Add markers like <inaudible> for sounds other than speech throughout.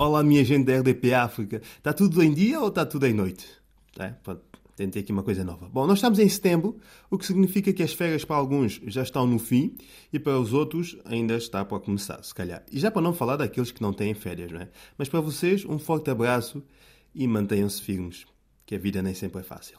Olá, minha gente da RDP África. Está tudo em dia ou está tudo em noite? É, pronto, tentei aqui uma coisa nova. Bom, nós estamos em setembro, o que significa que as férias para alguns já estão no fim e para os outros ainda está para começar, se calhar. E já para não falar daqueles que não têm férias, não é? Mas para vocês, um forte abraço e mantenham-se firmes, que a vida nem sempre é fácil.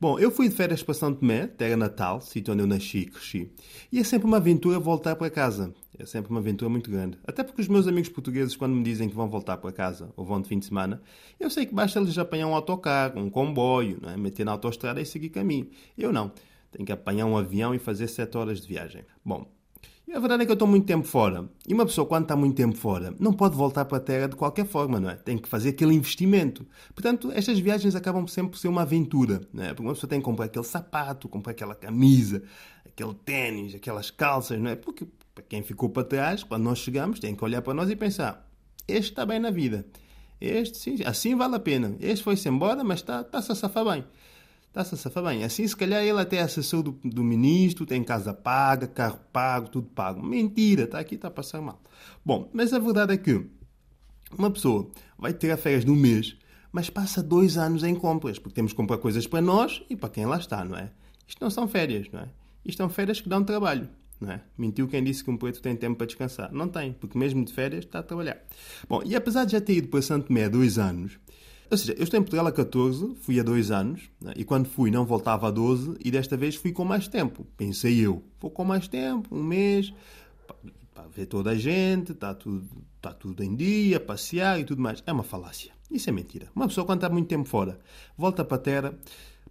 Bom, eu fui de férias para São Tomé, terra natal, sítio onde eu nasci e cresci. E é sempre uma aventura voltar para casa. É sempre uma aventura muito grande. Até porque os meus amigos portugueses, quando me dizem que vão voltar para casa ou vão de fim de semana, eu sei que basta eles apanhar um autocarro, um comboio, não é? meter na autostrada e seguir caminho. Eu não. Tenho que apanhar um avião e fazer 7 horas de viagem. Bom, e a verdade é que eu estou muito tempo fora. E uma pessoa, quando está muito tempo fora, não pode voltar para a terra de qualquer forma, não é? Tem que fazer aquele investimento. Portanto, estas viagens acabam sempre por ser uma aventura, não é? Porque uma pessoa tem que comprar aquele sapato, comprar aquela camisa, aquele ténis, aquelas calças, não é? Porque para quem ficou para trás, quando nós chegamos, tem que olhar para nós e pensar: este está bem na vida. Este, sim, assim vale a pena. Este foi-se embora, mas está, está-se a safar bem. Está-se a safar bem. Assim, se calhar ele até é assessor do, do ministro, tem casa paga, carro pago, tudo pago. Mentira, está aqui, está a passar mal. Bom, mas a verdade é que uma pessoa vai ter a férias no mês, mas passa dois anos em compras, porque temos que comprar coisas para nós e para quem lá está, não é? Isto não são férias, não é? Isto são férias que dão trabalho. Não é? Mentiu quem disse que um preto tem tempo para descansar. Não tem, porque mesmo de férias está a trabalhar. Bom, e apesar de já ter ido para Santo há dois anos, ou seja, eu estou em Portugal há 14, fui há dois anos, né? e quando fui não voltava a 12, e desta vez fui com mais tempo. Pensei eu, vou com mais tempo, um mês, para ver toda a gente, está tudo, está tudo em dia, passear e tudo mais. É uma falácia. Isso é mentira. Uma pessoa, quando está muito tempo fora, volta para a terra,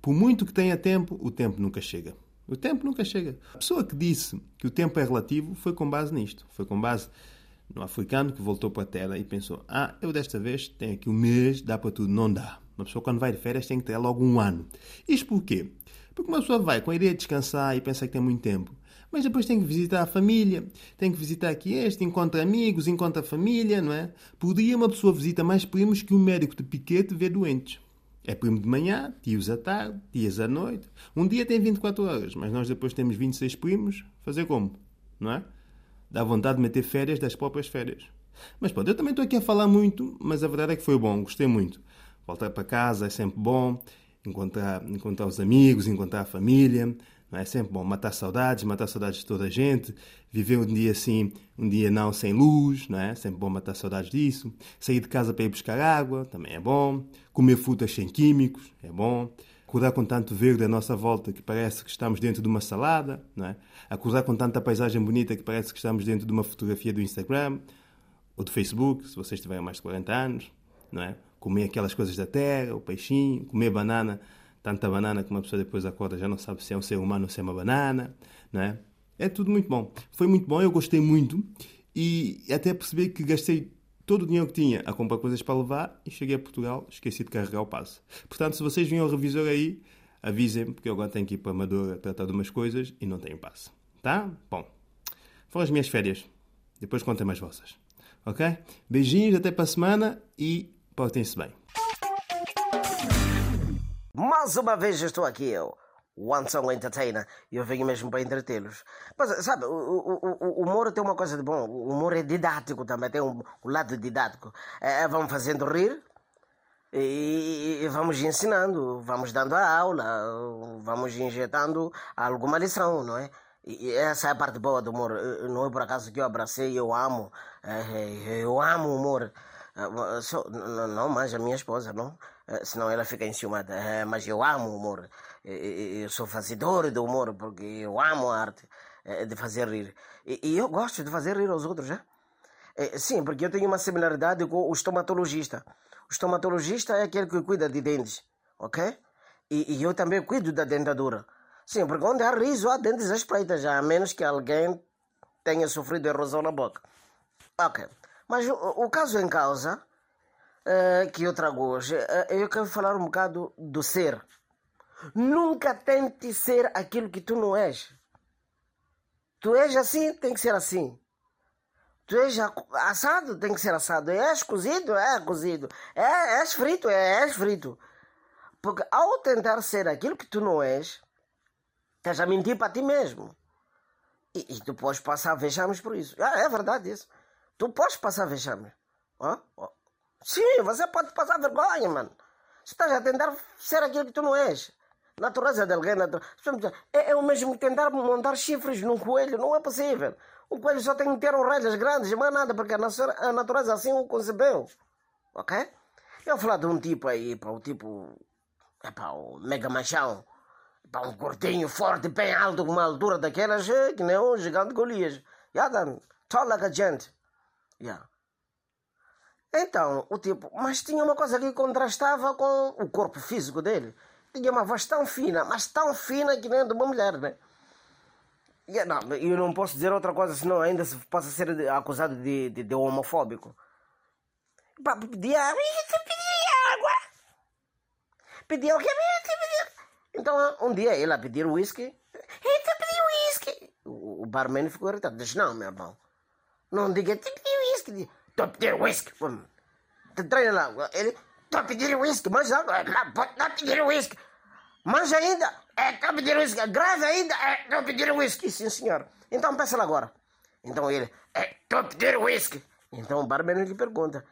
por muito que tenha tempo, o tempo nunca chega. O tempo nunca chega. A pessoa que disse que o tempo é relativo foi com base nisto. Foi com base no africano que voltou para a terra e pensou: Ah, eu desta vez tenho aqui um mês, dá para tudo. Não dá. Uma pessoa, quando vai de férias, tem que ter logo um ano. Isto porquê? Porque uma pessoa vai com a ideia de descansar e pensa que tem muito tempo. Mas depois tem que visitar a família, tem que visitar aqui este, encontra amigos, encontra família, não é? Por dia uma pessoa visita mais primos que um médico de piquete vê doentes. É primo de manhã, tios à tarde, tias à noite. Um dia tem 24 horas, mas nós depois temos 26 primos. Fazer como? Não é? Dá vontade de meter férias das próprias férias. Mas pronto, eu também estou aqui a falar muito, mas a verdade é que foi bom, gostei muito. Voltar para casa é sempre bom, encontrar, encontrar os amigos, encontrar a família, não é sempre bom matar saudades, matar saudades de toda a gente, viver um dia assim, um dia não sem luz, não é? Sempre bom matar saudades disso. Sair de casa para ir buscar água, também é bom. Comer frutas sem químicos, é bom acordar com tanto verde à nossa volta que parece que estamos dentro de uma salada, não é? acordar com tanta paisagem bonita que parece que estamos dentro de uma fotografia do Instagram ou do Facebook, se vocês tiverem mais de 40 anos, não é? comer aquelas coisas da terra, o peixinho, comer banana, tanta banana que uma pessoa depois acorda já não sabe se é um ser humano ou se é uma banana, não é? É tudo muito bom. Foi muito bom, eu gostei muito e até percebi que gastei todo o dinheiro que tinha a comprar coisas para levar e cheguei a Portugal, esqueci de carregar o passe. Portanto, se vocês vinham ao revisor aí, avisem-me, porque eu agora tenho que ir para Amadora tratar de umas coisas e não tenho passe. Tá? Bom, foram as minhas férias. Depois contem mais vossas. Ok? Beijinhos, até para a semana e portem-se bem. Mais uma vez estou aqui eu One Song Entertainer e eu venho mesmo para entretê-los. Mas, sabe, o, o, o, humor tem uma coisa de bom. O humor é didático também, tem um, um lado didático. É, é vamos fazendo rir e, e, vamos ensinando, vamos dando a aula, vamos injetando alguma lição, não é? E essa é a parte boa do humor. Não é por acaso que eu abracei, eu amo. É, é, eu amo o humor. Não mais a minha esposa, não. Senão ela fica enciumada. Mas eu amo o humor eu sou fazedor de humor porque eu amo a arte eh, de fazer rir. E eu gosto de fazer rir os outros, né? Sim, porque eu tenho uma similaridade com o estomatologista. O estomatologista é aquele que cuida de dentes, ok? E, eu também cuido da dentadura. Sim, porque onde há riso há dentes espreitas, a menos que alguém tenha sofrido erosão na boca. Ok. Mas o caso em causa uh, que eu trago hoje, uh, eu quero falar um bocado do ser. Nunca tente ser aquilo que tu não és. Tu és assim, tem que ser assim. Tu és assado, tem que ser assado. És cozido, é cozido. É, és frito, é, és frito. Porque ao tentar ser aquilo que tu não és, estás a mentir para ti mesmo. E, e tu podes passar vexames por isso. Ah, é verdade isso. Tu podes passar vexames. Ah? Sim, você pode passar vergonha, mano. Estás a tentar ser aquilo que tu não és. Natureza de alguém. É, é o mesmo tentar montar chifres num coelho, não é possível. O coelho só tem que ter orelhas grandes, mais nada, porque a natureza assim o concebeu. Ok? Eu falar de um tipo aí, para o tipo. É para o mega machão. Para um cortinho forte, bem alto, com uma altura daquelas, é, que nem o gigante Golias. Yeah, then, tall like a gent. Yeah. Então, o tipo, mas tinha uma coisa que contrastava com o corpo físico dele. Tinha uma voz tão fina, mas tão fina que nem de uma mulher, né? E, não, eu não posso dizer outra coisa, senão ainda se possa ser acusado de, de, de homofóbico. Pedia, água. Pedia o quê? Então, um dia ele a pedir whisky. Então pediu whisky. O, o barman ficou irritado. Diz, não, meu irmão. Não diga, te pedi whisky. A pedir whisky. Te treina lá. Ele, a pedir whisky. Mas a pedir whisky. Mas ainda, é, a pedir whisky. Grave ainda, é, a pedir whisky. Sim, senhor. Então peça lá agora. Então ele, é, a pedir whisky. Então o barman lhe pergunta,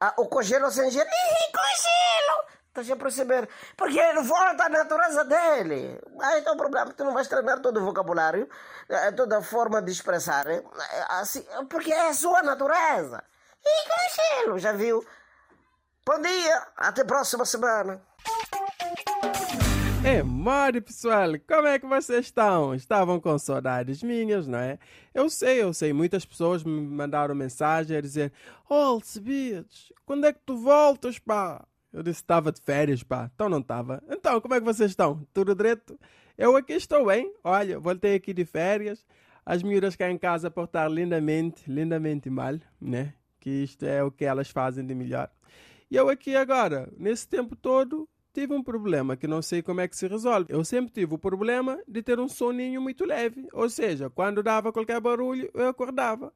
ah, o cogelo sem gelo? Ih, cogelo! Estás a perceber? Porque ele volta à natureza dele. Aí está o problema, tu não vais treinar todo o vocabulário, eh, toda a forma de expressar, eh, assim, porque é a sua natureza. E cogelo, já viu? Bom dia, até a próxima semana. É, mole pessoal, como é que vocês estão? Estavam com saudades minhas, não é? Eu sei, eu sei, muitas pessoas me mandaram mensagem a dizer Oh, quando é que tu voltas, pá? Eu disse estava de férias, pá. Então não estava. Então, como é que vocês estão? Tudo direito? Eu aqui estou bem. Olha, voltei aqui de férias. As miúdas cá em casa a portar lindamente, lindamente mal, né? Que isto é o que elas fazem de melhor. E eu aqui agora, nesse tempo todo, tive um problema que não sei como é que se resolve. Eu sempre tive o problema de ter um soninho muito leve, ou seja, quando dava qualquer barulho eu acordava.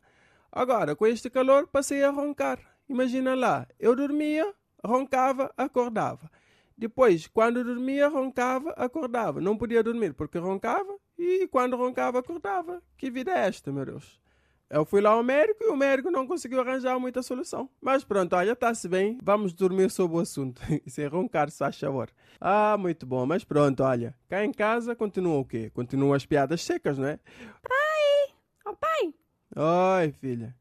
Agora, com este calor, passei a roncar. Imagina lá, eu dormia, roncava, acordava. Depois, quando dormia, roncava, acordava. Não podia dormir porque roncava e quando roncava, acordava. Que vida é esta, meu Deus? Eu fui lá ao médico e o médico não conseguiu arranjar muita solução. Mas pronto, olha, está-se bem. Vamos dormir sobre o assunto. <laughs> Sem roncar, se faz favor. Ah, muito bom. Mas pronto, olha. Cá em casa continua o quê? Continuam as piadas secas, não é? Pai! Oh, pai! Oi, filha.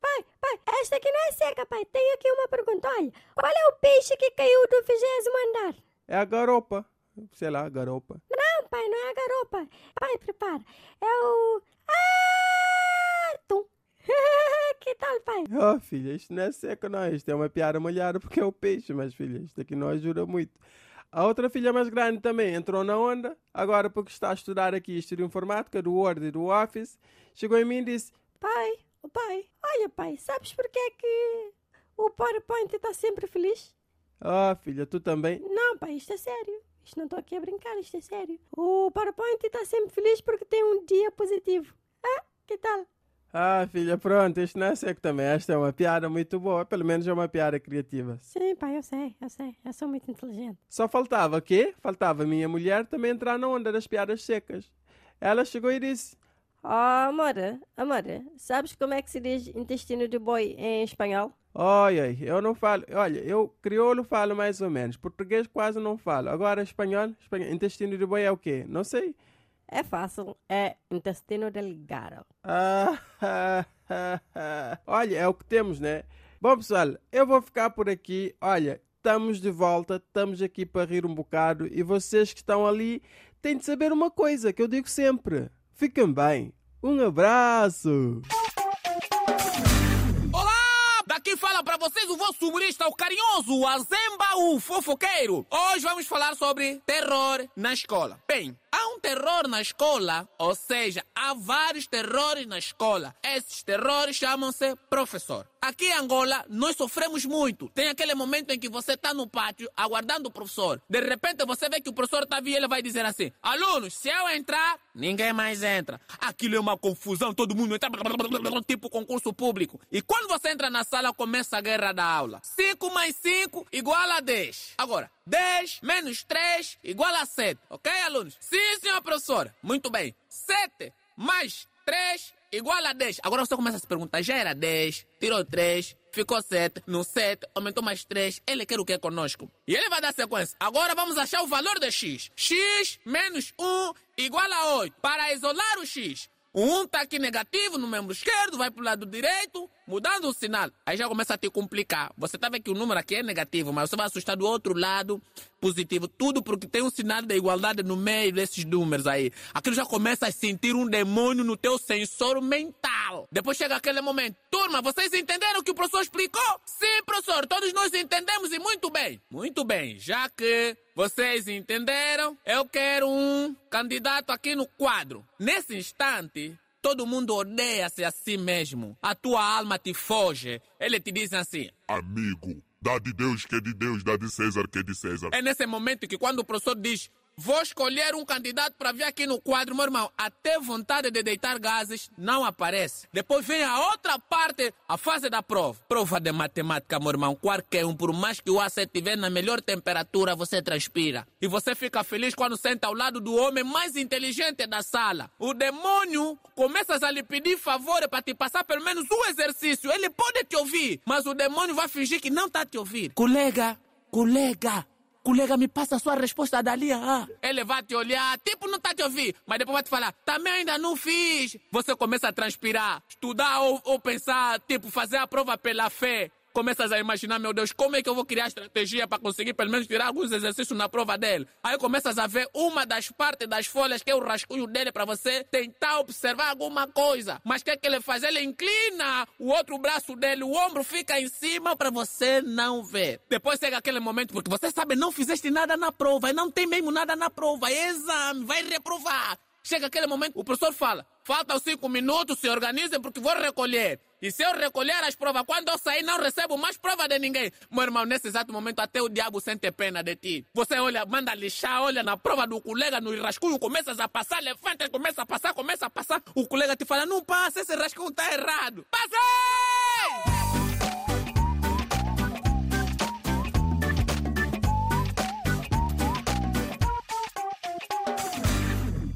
Pai, pai, esta aqui não é seca, pai. Tenho aqui uma pergunta. Olha, qual é o peixe que caiu do vigésimo andar? É a garopa. Sei lá, garopa. Não, pai, não é a garopa. Pai, prepara. É o... <laughs> que tal, pai? Oh, filha, isto não é seco, não. Isto é uma piada molhada porque é o peixe, mas, filha, isto aqui não ajuda muito. A outra filha mais grande também entrou na onda, agora porque está a estudar aqui isto de informática, do Word e do Office, chegou em mim e disse: Pai, o pai, olha, pai, sabes porquê é que o PowerPoint está sempre feliz? Ah, oh, filha, tu também? Não, pai, isto é sério. Isto não estou aqui a brincar, isto é sério. O PowerPoint está sempre feliz porque tem um dia positivo. Ah, que tal? Ah, filha, pronto, isto não é seco também. Esta é uma piada muito boa, pelo menos é uma piada criativa. Sim, pai, eu sei, eu sei. Eu sou muito inteligente. Só faltava o quê? Faltava a minha mulher também entrar na onda das piadas secas. Ela chegou e disse: Oh, amor, amor, sabes como é que se diz intestino de boi em espanhol? Olha, eu não falo. Olha, eu crioulo falo mais ou menos. Português quase não falo. Agora espanhol, espanhol intestino de boi é o quê? Não sei. É fácil, é intestino delgado. Ah, <laughs> Olha, é o que temos, né? Bom, pessoal, eu vou ficar por aqui. Olha, estamos de volta, estamos aqui para rir um bocado e vocês que estão ali têm de saber uma coisa que eu digo sempre. Fiquem bem. Um abraço! Aqui fala para vocês o vosso humorista, o carinhoso, o Azemba, o fofoqueiro. Hoje vamos falar sobre terror na escola. Bem, há um terror na escola, ou seja, há vários terrores na escola. Esses terrores chamam-se professor. Aqui em Angola, nós sofremos muito. Tem aquele momento em que você está no pátio aguardando o professor. De repente, você vê que o professor está vindo e ele vai dizer assim: Alunos, se eu entrar, ninguém mais entra. Aquilo é uma confusão, todo mundo entra, tipo concurso público. E quando você entra na sala, começa a guerra da aula. 5 mais 5 igual a 10. Agora, 10 menos 3 igual a 7. Ok, alunos? Sim, senhor professor. Muito bem. 7 mais 3 igual a 10. Agora você começa a se perguntar, já era 10, tirou 3, ficou 7. No 7, aumentou mais 3. Ele quer o que conosco? E ele vai dar sequência. Agora vamos achar o valor de x. x menos 1 igual a 8. Para isolar o x, o 1 está aqui negativo no membro esquerdo, vai para o lado direito, mudando o sinal. Aí já começa a te complicar. Você está vendo que o número aqui é negativo, mas você vai assustar do outro lado positivo. Tudo porque tem um sinal de igualdade no meio desses números aí. Aquilo já começa a sentir um demônio no teu sensor mental. Depois chega aquele momento. Turma, vocês entenderam o que o professor explicou? Sim, professor, todos nós entendemos e muito bem. Muito bem, já que vocês entenderam, eu quero um candidato aqui no quadro. Nesse instante, todo mundo odeia-se a si mesmo. A tua alma te foge. Ele te diz assim: Amigo, dá de Deus que é de Deus, dá de César que é de César. É nesse momento que quando o professor diz Vou escolher um candidato para vir aqui no quadro, meu irmão. Até vontade de deitar gases não aparece. Depois vem a outra parte, a fase da prova. Prova de matemática, meu irmão. Qualquer um, por mais que o AC estiver na melhor temperatura, você transpira. E você fica feliz quando senta ao lado do homem mais inteligente da sala. O demônio começa a lhe pedir favor para te passar pelo menos um exercício. Ele pode te ouvir, mas o demônio vai fingir que não está te ouvindo. Colega, colega. Colega, me passa a sua resposta dali. Ah. Ele vai te olhar, tipo, não tá te ouvir, mas depois vai te falar, também ainda não fiz. Você começa a transpirar, estudar ou, ou pensar, tipo, fazer a prova pela fé começas a imaginar, meu Deus, como é que eu vou criar estratégia para conseguir pelo menos tirar alguns exercícios na prova dele? Aí começas a ver uma das partes das folhas, que é o rascunho dele, para você tentar observar alguma coisa. Mas o que, é que ele faz? Ele inclina o outro braço dele, o ombro fica em cima para você não ver. Depois chega aquele momento, porque você sabe, não fizeste nada na prova, e não tem mesmo nada na prova, é exame, vai reprovar. Chega aquele momento, o professor fala: faltam cinco minutos, se organizem porque vou recolher. E se eu recolher as provas, quando eu sair, não recebo mais prova de ninguém. Meu irmão, nesse exato momento, até o diabo sente pena de ti. Você olha, manda lixar, olha na prova do colega, no rascunho, começas a passar, levanta, começa a passar, começa a passar. O colega te fala: não passa, esse rascunho está errado. Passa!